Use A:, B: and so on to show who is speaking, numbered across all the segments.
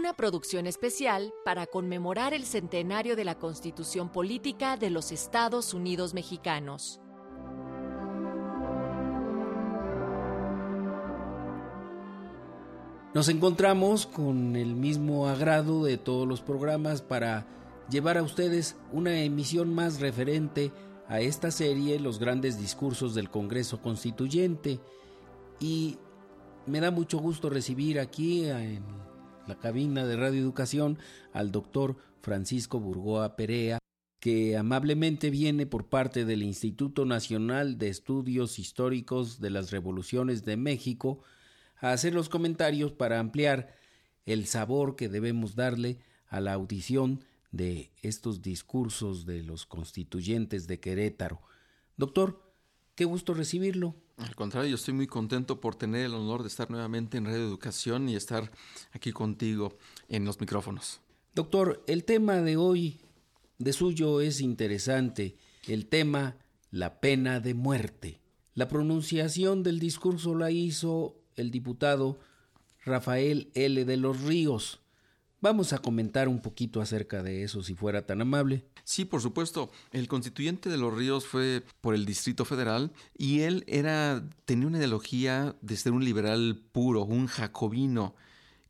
A: Una producción especial para conmemorar el centenario de la Constitución Política de los Estados Unidos Mexicanos.
B: Nos encontramos con el mismo agrado de todos los programas para llevar a ustedes una emisión más referente a esta serie, los grandes discursos del Congreso Constituyente. Y me da mucho gusto recibir aquí en la cabina de Radio Educación al doctor Francisco Burgoa Perea, que amablemente viene por parte del Instituto Nacional de Estudios Históricos de las Revoluciones de México a hacer los comentarios para ampliar el sabor que debemos darle a la audición de estos discursos de los constituyentes de Querétaro. Doctor, qué gusto recibirlo.
C: Al contrario, yo estoy muy contento por tener el honor de estar nuevamente en Radio Educación y estar aquí contigo en los micrófonos.
B: Doctor, el tema de hoy de suyo es interesante, el tema la pena de muerte. La pronunciación del discurso la hizo el diputado Rafael L. de los Ríos. Vamos a comentar un poquito acerca de eso, si fuera tan amable.
C: Sí, por supuesto. El constituyente de los ríos fue por el Distrito Federal y él era tenía una ideología de ser un liberal puro, un jacobino.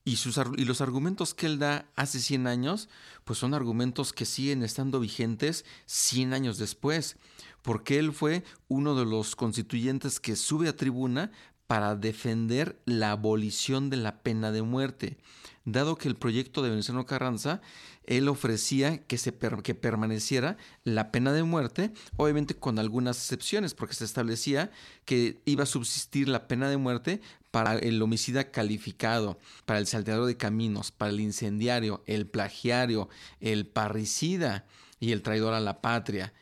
C: Y, sus, los argumentos que él da hace 100 años, pues son argumentos que siguen estando vigentes 100 años después, porque él fue uno de los constituyentes que sube a tribuna para defender la abolición de la pena de muerte. Dado que el proyecto de Venezuela Carranza, él ofrecía que, se que permaneciera la pena de muerte, obviamente con algunas excepciones, porque se establecía que iba a subsistir la pena de muerte para el homicida calificado, para el salteador de caminos, para el incendiario, el plagiario, el parricida y el traidor a la patria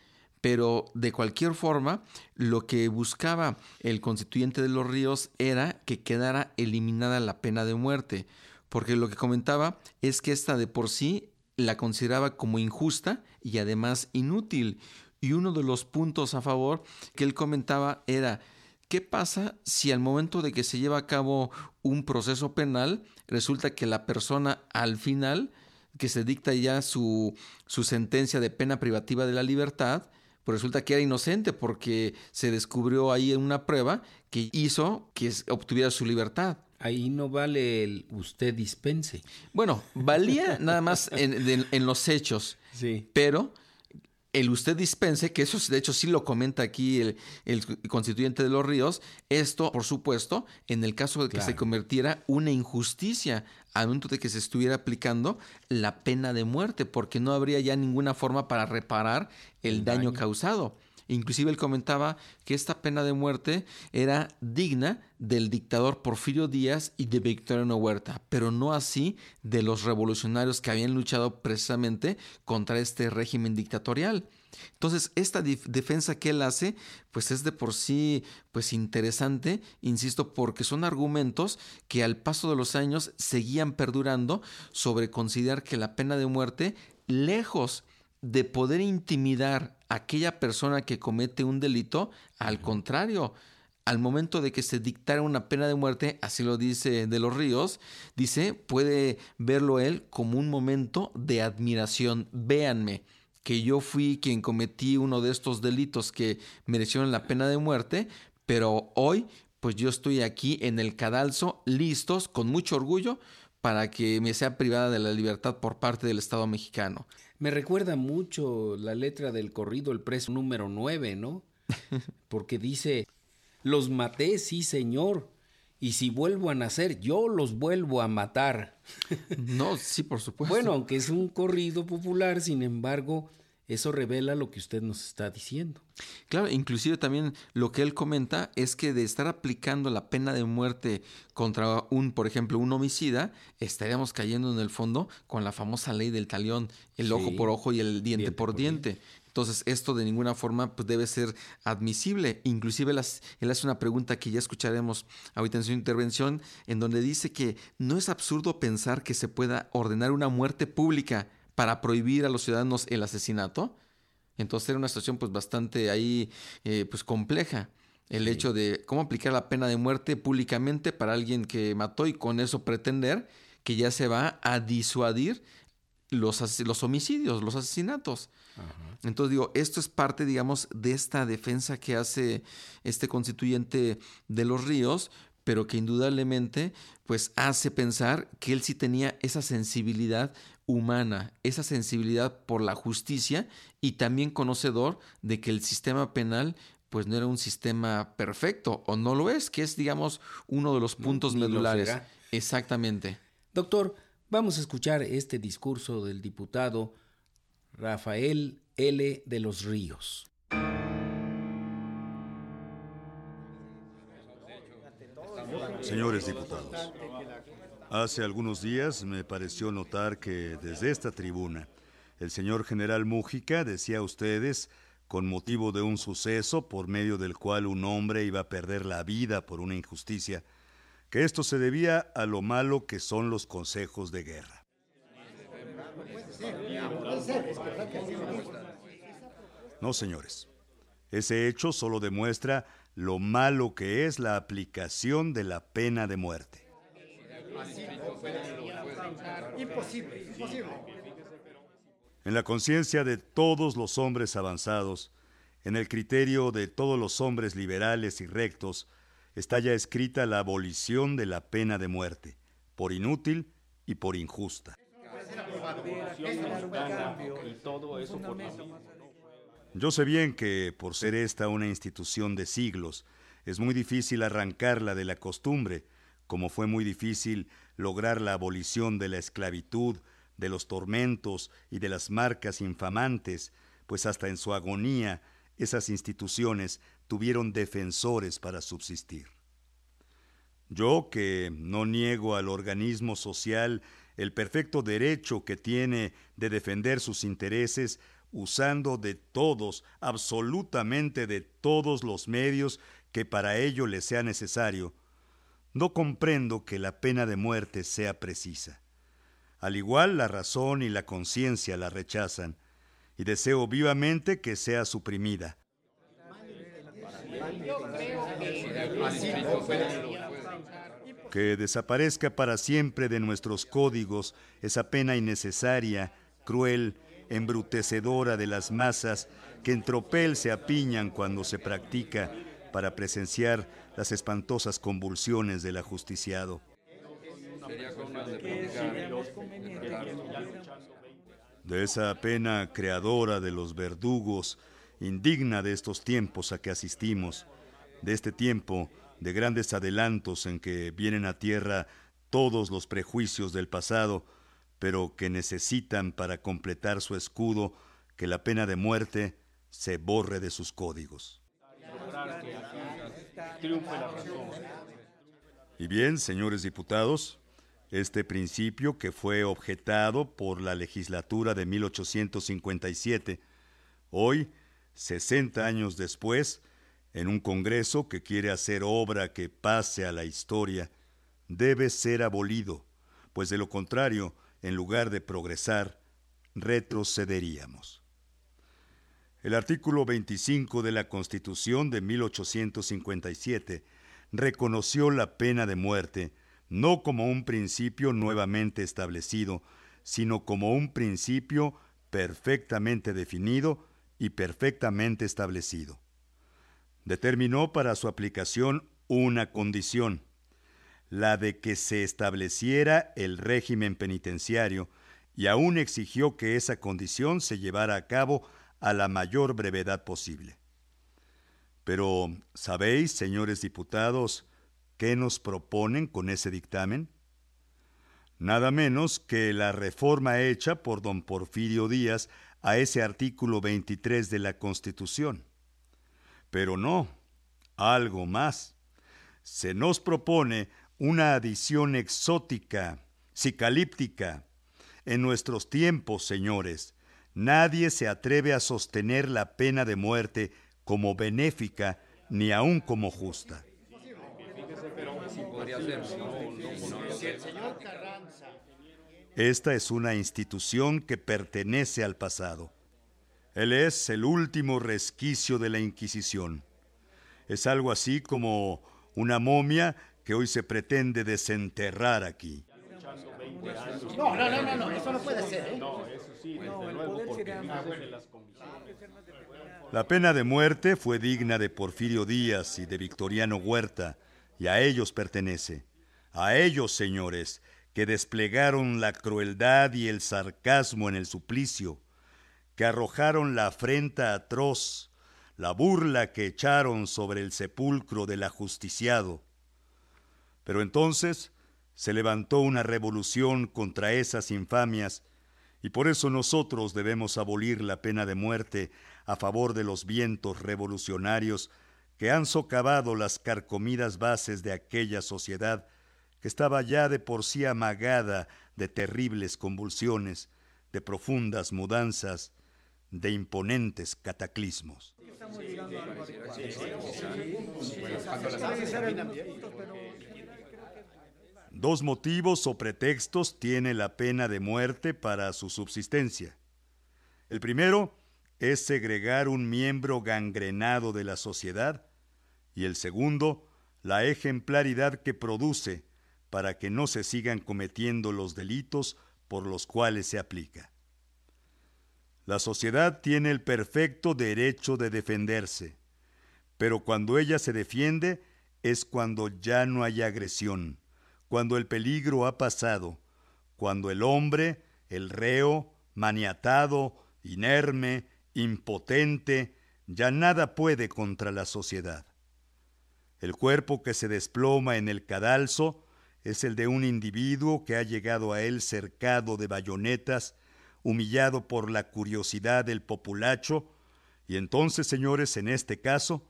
C: pero de cualquier forma, lo que buscaba el constituyente de los ríos era que quedara eliminada la pena de muerte, porque lo que comentaba es que esta de por sí la consideraba como injusta y además inútil. Y uno de los puntos a favor que él comentaba era, ¿qué pasa si al momento de que se lleva a cabo un proceso penal resulta que la persona al final, que se dicta ya su, su sentencia de pena privativa de la libertad, pues resulta que era inocente porque se descubrió ahí en una prueba que hizo que obtuviera su libertad.
B: Ahí no vale el usted dispense.
C: Bueno, valía nada más en, en los hechos. Sí. Pero el usted dispense, que eso de hecho sí lo comenta aquí el, constituyente de los ríos, esto, por supuesto, en el caso de que se convirtiera una injusticia al momento de que se estuviera aplicando la pena de muerte, porque no habría ya ninguna forma para reparar el, daño causado. Inclusive él comentaba que esta pena de muerte era digna del dictador Porfirio Díaz y de Victoriano Huerta, pero no así de los revolucionarios que habían luchado precisamente contra este régimen dictatorial. Entonces, esta defensa que él hace, pues es de por sí, pues interesante, insisto, porque son argumentos que al paso de los años seguían perdurando sobre considerar que la pena de muerte, lejos de poder intimidar a aquella persona que comete un delito, al contrario, al momento de que se dictara una pena de muerte, así lo dice de los ríos, dice, puede verlo él como un momento de admiración. Véanme, que yo fui quien cometí uno de estos delitos que merecieron la pena de muerte, pero hoy pues yo estoy aquí en el cadalso, listos, con mucho orgullo, para que me sea privada de la libertad por parte del Estado mexicano.
B: Me recuerda mucho la letra del corrido El preso número 9, ¿no? Porque dice, los maté, sí señor, y si vuelvo a nacer, yo los vuelvo a matar.
C: No, sí, por supuesto.
B: Bueno, aunque es un corrido popular, sin embargo, eso revela lo que usted nos está diciendo.
C: Claro, inclusive también lo que él comenta es que de estar aplicando la pena de muerte contra un, por ejemplo, un homicida, estaríamos cayendo en el fondo con la famosa ley del talión, el ojo por ojo y el diente, por, diente. Entonces, esto de ninguna forma pues, debe ser admisible. Inclusive él hace una pregunta que ya escucharemos ahorita en su intervención, en donde dice que no es absurdo pensar que se pueda ordenar una muerte pública para prohibir a los ciudadanos el asesinato. Entonces era una situación pues bastante ahí eh, pues compleja el hecho de cómo aplicar la pena de muerte públicamente para alguien que mató y con eso pretender que ya se va a disuadir los, los homicidios, los asesinatos. Entonces digo, esto es parte, digamos, de esta defensa que hace este constituyente de los ríos, pero que indudablemente pues hace pensar que él sí tenía esa sensibilidad humana, esa sensibilidad por la justicia y también conocedor de que el sistema penal pues no era un sistema perfecto o no lo es, que es digamos uno de los puntos medulares. Exactamente.
B: Doctor, vamos a escuchar este discurso del diputado Rafael L. de los Ríos.
D: Señores diputados, hace algunos días me pareció notar que desde esta tribuna el señor general Mújica decía a ustedes, con motivo de un suceso por medio del cual un hombre iba a perder la vida por una injusticia, que esto se debía a lo malo que son los consejos de guerra. No, señores. Ese hecho solo demuestra lo malo que es la aplicación de la pena de muerte. Imposible, imposible. En la conciencia de todos los hombres avanzados, en el criterio de todos los hombres liberales y rectos, está ya escrita la abolición de la pena de muerte, por inútil y por injusta. Yo sé bien que, por ser esta una institución de siglos, es muy difícil arrancarla de la costumbre, como fue muy difícil lograr la abolición de la esclavitud, de los tormentos y de las marcas infamantes, pues hasta en su agonía esas instituciones tuvieron defensores para subsistir. Yo, que no niego al organismo social el perfecto derecho que tiene de defender sus intereses, usando de todos, absolutamente de todos los medios que para ello le sea necesario, no comprendo que la pena de muerte sea precisa. Al igual la razón y la conciencia la rechazan, y deseo vivamente que sea suprimida. Que desaparezca para siempre de nuestros códigos esa pena innecesaria, cruel, embrutecedora de las masas que en tropel se apiñan cuando se practica para presenciar las espantosas convulsiones del ajusticiado. De esa pena creadora de los verdugos, indigna de estos tiempos a que asistimos, de este tiempo de grandes adelantos en que vienen a tierra todos los prejuicios del pasado, pero que necesitan para completar su escudo que la pena de muerte se borre de sus códigos. Y bien, señores diputados, este principio que fue objetado por la legislatura de 1857, hoy, 60 años después, en un Congreso que quiere hacer obra que pase a la historia, debe ser abolido, pues de lo contrario, en lugar de progresar, retrocederíamos. El artículo 25 de la Constitución de 1857 reconoció la pena de muerte no como un principio nuevamente establecido, sino como un principio perfectamente definido y perfectamente establecido. Determinó para su aplicación una condición, la de que se estableciera el régimen penitenciario, y aún exigió que esa condición se llevara a cabo a la mayor brevedad posible. Pero, ¿sabéis, señores diputados, qué nos proponen con ese dictamen? Nada menos que la reforma hecha por don Porfirio Díaz a ese artículo 23 de la Constitución. Pero no, algo más. Se nos propone una adición exótica, cicalíptica. En nuestros tiempos, señores, nadie se atreve a sostener la pena de muerte como benéfica ni aun como justa. Esta es una institución que pertenece al pasado. Él es el último resquicio de la Inquisición. Es algo así como una momia que hoy se pretende desenterrar aquí. No, no, no, no, eso no puede ser. ¿eh? No, eso sí, desde luego, porque La pena de muerte fue digna de Porfirio Díaz y de Victoriano Huerta, y a ellos pertenece. A ellos, señores, que desplegaron la crueldad y el sarcasmo en el suplicio, que arrojaron la afrenta atroz, la burla que echaron sobre el sepulcro del ajusticiado. Pero entonces se levantó una revolución contra esas infamias, y por eso nosotros debemos abolir la pena de muerte a favor de los vientos revolucionarios que han socavado las carcomidas bases de aquella sociedad que estaba ya de por sí amagada de terribles convulsiones, de profundas mudanzas, de imponentes cataclismos. Dos motivos o pretextos tiene la pena de muerte para su subsistencia. El primero es segregar un miembro gangrenado de la sociedad y el segundo, la ejemplaridad que produce para que no se sigan cometiendo los delitos por los cuales se aplica. La sociedad tiene el perfecto derecho de defenderse, pero cuando ella se defiende es cuando ya no hay agresión, cuando el peligro ha pasado, cuando el hombre, el reo, maniatado, inerme, impotente, ya nada puede contra la sociedad. El cuerpo que se desploma en el cadalso es el de un individuo que ha llegado a él cercado de bayonetas, humillado por la curiosidad del populacho, y entonces, señores, en este caso,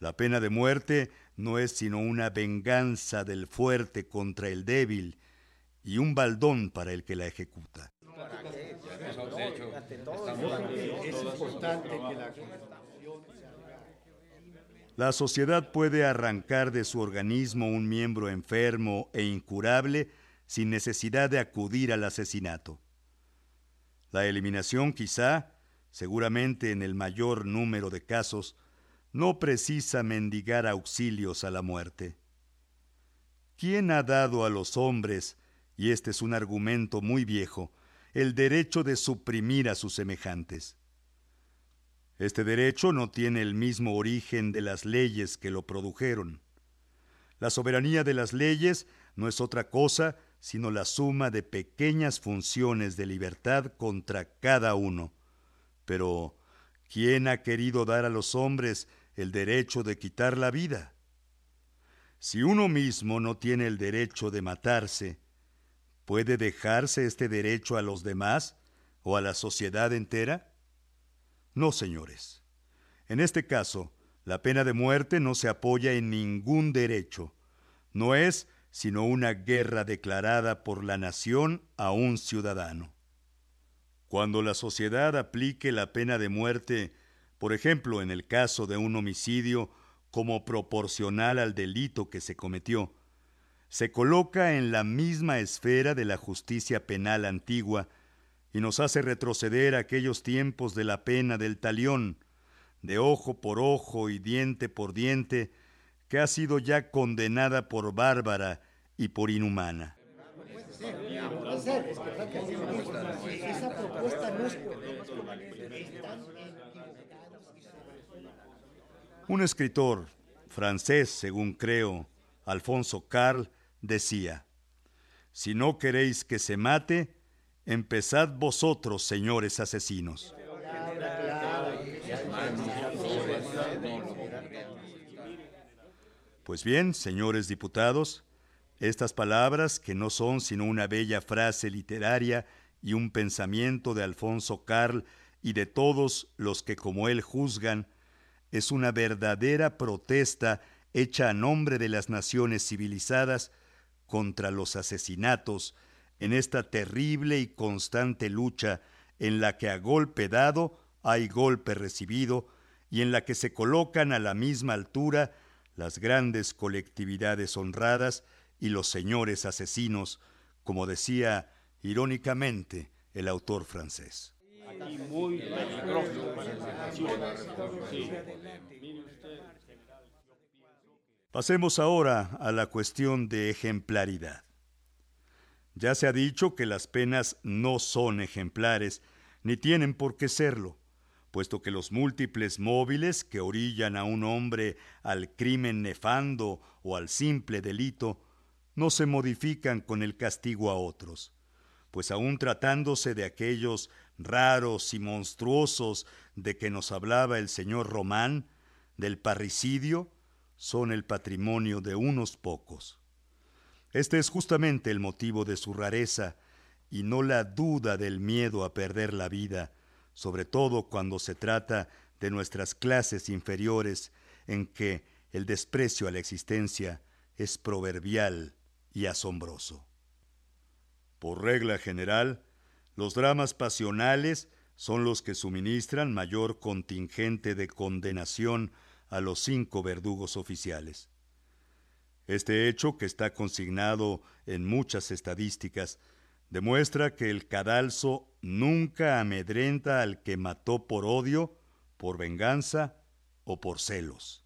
D: la pena de muerte no es sino una venganza del fuerte contra el débil y un baldón para el que la ejecuta. Es importante que la la sociedad puede arrancar de su organismo un miembro enfermo e incurable sin necesidad de acudir al asesinato. La eliminación quizá, seguramente en el mayor número de casos, no precisa mendigar auxilios a la muerte. ¿Quién ha dado a los hombres, y este es un argumento muy viejo, el derecho de suprimir a sus semejantes? Este derecho no tiene el mismo origen de las leyes que lo produjeron. La soberanía de las leyes no es otra cosa sino la suma de pequeñas funciones de libertad contra cada uno. Pero, ¿quién ha querido dar a los hombres el derecho de quitar la vida? Si uno mismo no tiene el derecho de matarse, ¿puede dejarse este derecho a los demás o a la sociedad entera? No, señores. En este caso, la pena de muerte no se apoya en ningún derecho. No es sino una guerra declarada por la nación a un ciudadano. Cuando la sociedad aplique la pena de muerte, por ejemplo, en el caso de un homicidio, como proporcional al delito que se cometió, se coloca en la misma esfera de la justicia penal antigua y nos hace retroceder a aquellos tiempos de la pena del talión, de ojo por ojo y diente por diente, que ha sido ya condenada por bárbara y por inhumana. Un escritor francés, según creo, Alfonso Carl, decía, Si no queréis que se mate, Empezad vosotros, señores asesinos. Pues bien, señores diputados, estas palabras, que no son sino una bella frase literaria y un pensamiento de Alfonso Carl y de todos los que como él juzgan, es una verdadera protesta hecha a nombre de las naciones civilizadas contra los asesinatos, en esta terrible y constante lucha en la que a golpe dado hay golpe recibido y en la que se colocan a la misma altura las grandes colectividades honradas y los señores asesinos, como decía irónicamente el autor francés. Pasemos ahora a la cuestión de ejemplaridad. Ya se ha dicho que las penas no son ejemplares, ni tienen por qué serlo, puesto que los múltiples móviles que orillan a un hombre al crimen nefando o al simple delito no se modifican con el castigo a otros, pues aun tratándose de aquellos raros y monstruosos de que nos hablaba el señor Román, del parricidio, son el patrimonio de unos pocos. Este es justamente el motivo de su rareza y no la duda del miedo a perder la vida, sobre todo cuando se trata de nuestras clases inferiores en que el desprecio a la existencia es proverbial y asombroso. Por regla general, los dramas pasionales son los que suministran mayor contingente de condenación a los cinco verdugos oficiales. Este hecho, que está consignado en muchas estadísticas, demuestra que el cadalso nunca amedrenta al que mató por odio, por venganza o por celos.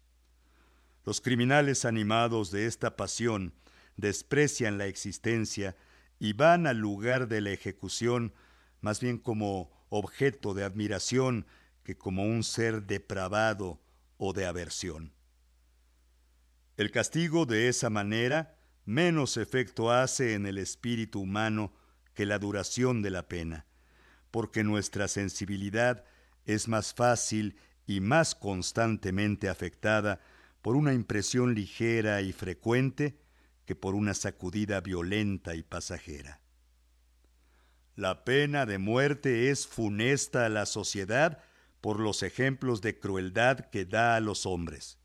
D: Los criminales animados de esta pasión desprecian la existencia y van al lugar de la ejecución más bien como objeto de admiración que como un ser depravado o de aversión. El castigo de esa manera menos efecto hace en el espíritu humano que la duración de la pena, porque nuestra sensibilidad es más fácil y más constantemente afectada por una impresión ligera y frecuente que por una sacudida violenta y pasajera. La pena de muerte es funesta a la sociedad por los ejemplos de crueldad que da a los hombres.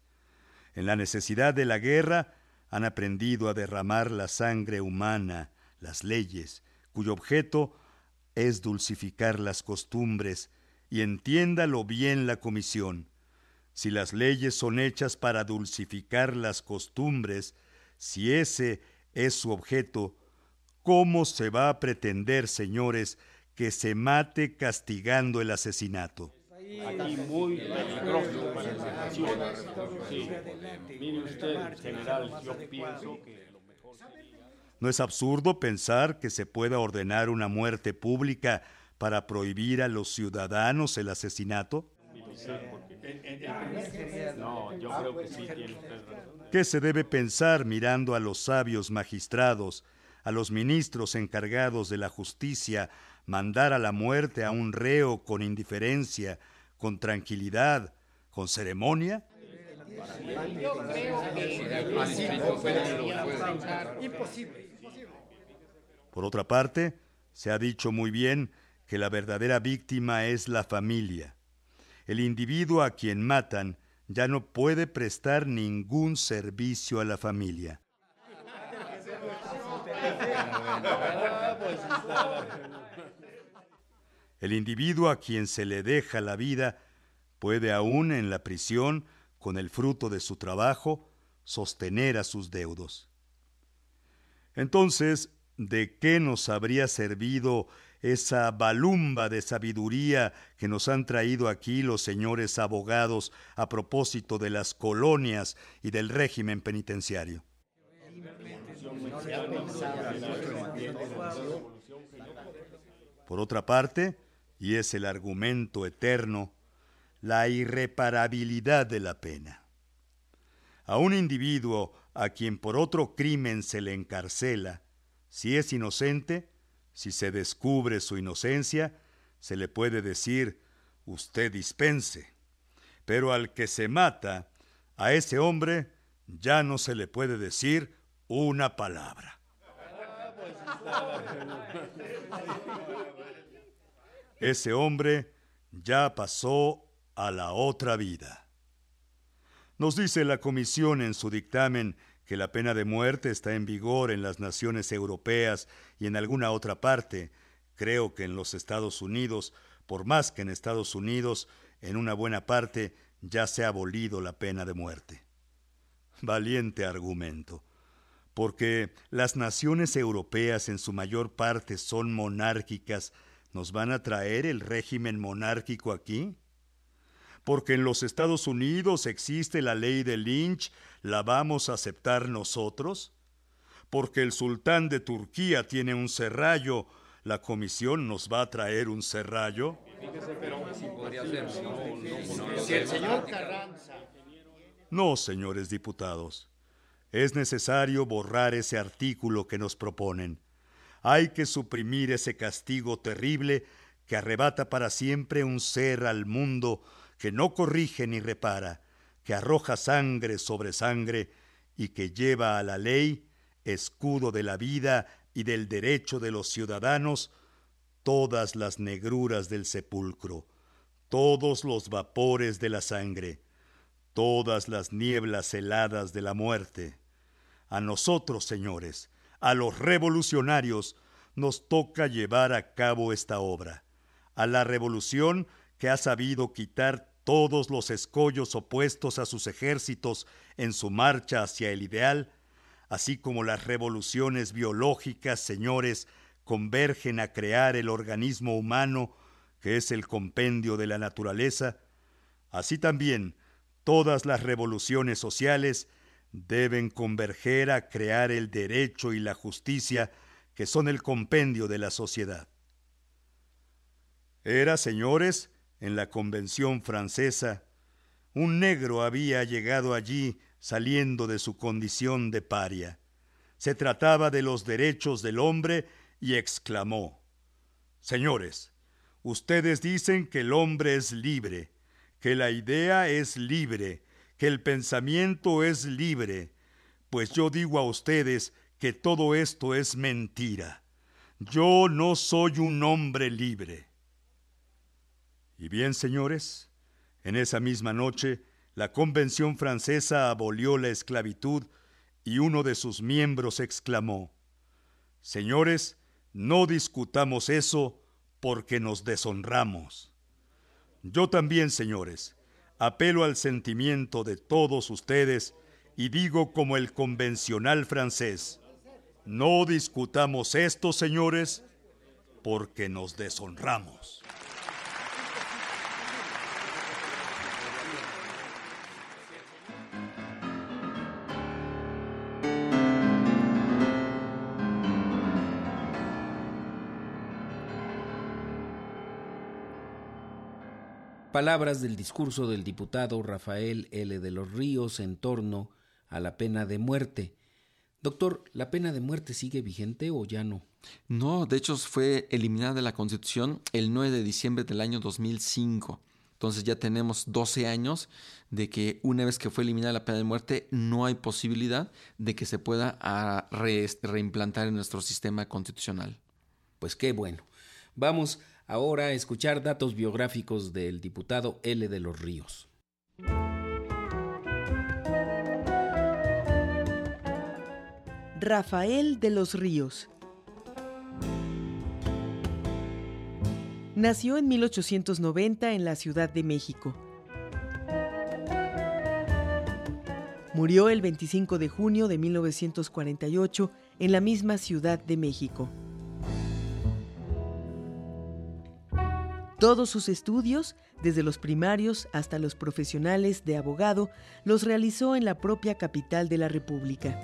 D: En la necesidad de la guerra han aprendido a derramar la sangre humana, las leyes, cuyo objeto es dulcificar las costumbres, y entiéndalo bien la comisión. Si las leyes son hechas para dulcificar las costumbres, si ese es su objeto, ¿cómo se va a pretender, señores, que se mate castigando el asesinato?
E: Aquí muy peligroso para la Sí. Mire usted, general, yo pienso que lo mejor
D: ¿No es absurdo pensar que se pueda ordenar una muerte pública para prohibir a los ciudadanos el asesinato?
E: No, yo creo que sí tiene.
D: ¿Qué se debe pensar mirando a los sabios magistrados, a los ministros encargados de la justicia, mandar a la muerte a un reo con indiferencia, con tranquilidad, con ceremonia? Por otra parte, se ha dicho muy bien que la verdadera víctima es la familia. El individuo a quien matan ya no puede prestar ningún servicio a la familia. El individuo a quien se le deja la vida puede aún en la prisión, con el fruto de su trabajo, sostener a sus deudos. Entonces, ¿de qué nos habría servido esa balumba de sabiduría que nos han traído aquí los señores abogados a propósito de las colonias y del régimen penitenciario. Por otra parte, y es el argumento eterno, la irreparabilidad de la pena. A un individuo a quien por otro crimen se le encarcela, si es inocente, si se descubre su inocencia, se le puede decir, usted dispense. Pero al que se mata, a ese hombre ya no se le puede decir una palabra. Ese hombre ya pasó a la otra vida. Nos dice la Comisión en su dictamen que la pena de muerte está en vigor en las naciones europeas y en alguna otra parte, Creo que en los Estados Unidos, por más que en Estados Unidos, en una buena parte ya se ha abolido la pena de muerte. Valiente argumento, porque las naciones europeas en su mayor parte son monárquicas, ¿nos van a traer el régimen monárquico aquí? Porque en los Estados Unidos existe la ley de Lynch, ¿la vamos a aceptar nosotros? Porque el sultán de Turquía tiene un serrallo, ¿la comisión nos va a traer un serrallo? No, señores diputados. Es necesario borrar ese artículo que nos proponen. Hay que suprimir ese castigo terrible que arrebata para siempre un ser al mundo que no corrige ni repara, que arroja sangre sobre sangre y que lleva a la ley, escudo de la vida y del derecho de los ciudadanos, todas las negruras del sepulcro, todos los vapores de la sangre, todas las nieblas heladas de la muerte. A nosotros, señores, a los revolucionarios, nos toca llevar a cabo esta obra, a la revolución que ha sabido quitar todos los escollos opuestos a sus ejércitos en su marcha hacia el ideal, así como las revoluciones biológicas, señores, convergen a crear el organismo humano, que es el compendio de la naturaleza, así también todas las revoluciones sociales deben converger a crear el derecho y la justicia, que son el compendio de la sociedad. Era, señores, en la Convención francesa, un negro había llegado allí saliendo de su condición de paria. Se trataba de los derechos del hombre y exclamó, Señores, ustedes dicen que el hombre es libre, que la idea es libre, que el pensamiento es libre, pues yo digo a ustedes que todo esto es mentira. Yo no soy un hombre libre. Y bien, señores, en esa misma noche, la Convención francesa abolió la esclavitud y uno de sus miembros exclamó, Señores, no discutamos eso porque nos deshonramos. Yo también, señores, apelo al sentimiento de todos ustedes y digo como el convencional francés, no discutamos esto, señores, porque nos deshonramos.
B: Palabras del discurso del diputado Rafael L. de los Ríos en torno a la pena de muerte. Doctor, ¿la pena de muerte sigue vigente o ya no?
C: No, de hecho fue eliminada de la Constitución el 9 de diciembre del año 2005. Entonces ya tenemos 12 años de que una vez que fue eliminada la pena de muerte no hay posibilidad de que se pueda ah, reimplantar en nuestro sistema constitucional.
B: Pues qué bueno. Vamos Ahora escuchar datos biográficos del diputado L. de los Ríos.
F: Rafael de los Ríos. Nació en 1890 en la Ciudad de México. Murió el 25 de junio de 1948 en la misma Ciudad de México. Todos sus estudios, desde los primarios hasta los profesionales de abogado, los realizó en la propia capital de la República.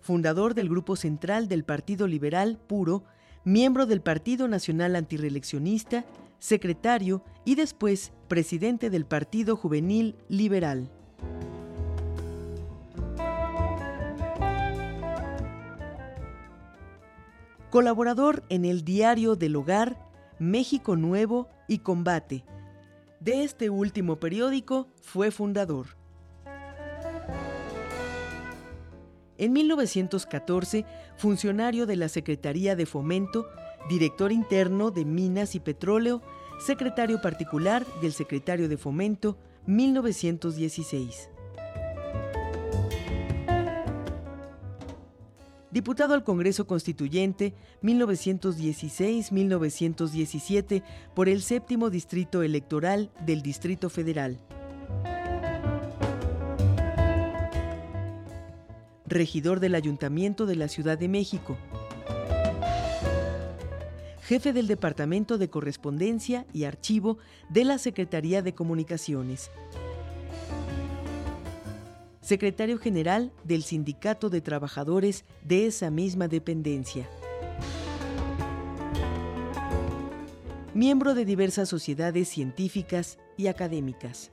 F: Fundador del Grupo Central del Partido Liberal Puro, miembro del Partido Nacional Antireeleccionista, secretario y después presidente del Partido Juvenil Liberal. Colaborador en el Diario del Hogar, México Nuevo y Combate. De este último periódico fue fundador. En 1914, funcionario de la Secretaría de Fomento, director interno de Minas y Petróleo, secretario particular del Secretario de Fomento, 1916. Diputado al Congreso Constituyente 1916-1917 por el séptimo distrito electoral del Distrito Federal. Regidor del Ayuntamiento de la Ciudad de México. Jefe del Departamento de Correspondencia y Archivo de la Secretaría de Comunicaciones secretario general del Sindicato de Trabajadores de esa misma dependencia. Miembro de diversas sociedades científicas y académicas.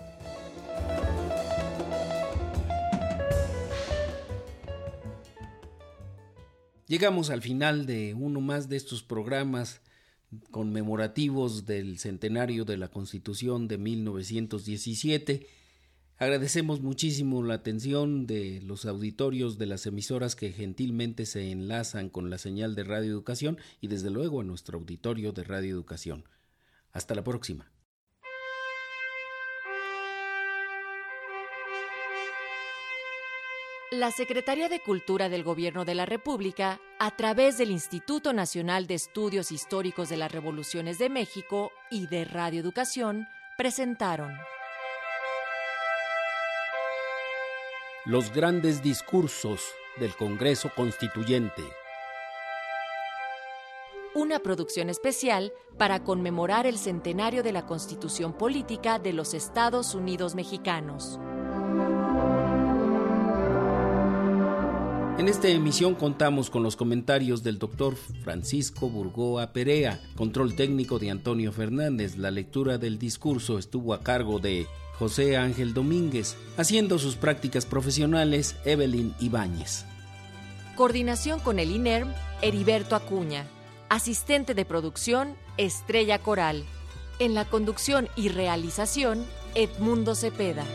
B: Llegamos al final de uno más de estos programas conmemorativos del centenario de la Constitución de 1917 Agradecemos muchísimo la atención de los auditorios de las emisoras que gentilmente se enlazan con la señal de Radio Educación y desde luego a nuestro auditorio de Radio Educación. Hasta la próxima.
A: La Secretaría de Cultura del Gobierno de la República, a través del Instituto Nacional de Estudios Históricos de las Revoluciones de México y de Radio Educación, presentaron
B: los grandes discursos del Congreso Constituyente.
A: Una producción especial para conmemorar el centenario de la Constitución Política de los Estados Unidos Mexicanos.
B: En esta emisión contamos con los comentarios del doctor Francisco Burgoa Perea, control técnico de Antonio Fernández. La lectura del discurso estuvo a cargo de José Ángel Domínguez, haciendo sus prácticas profesionales Evelyn Ibáñez.
A: Coordinación con el INERM, Heriberto Acuña. Asistente de producción, Estrella Coral. En la conducción y realización, Edmundo Cepeda.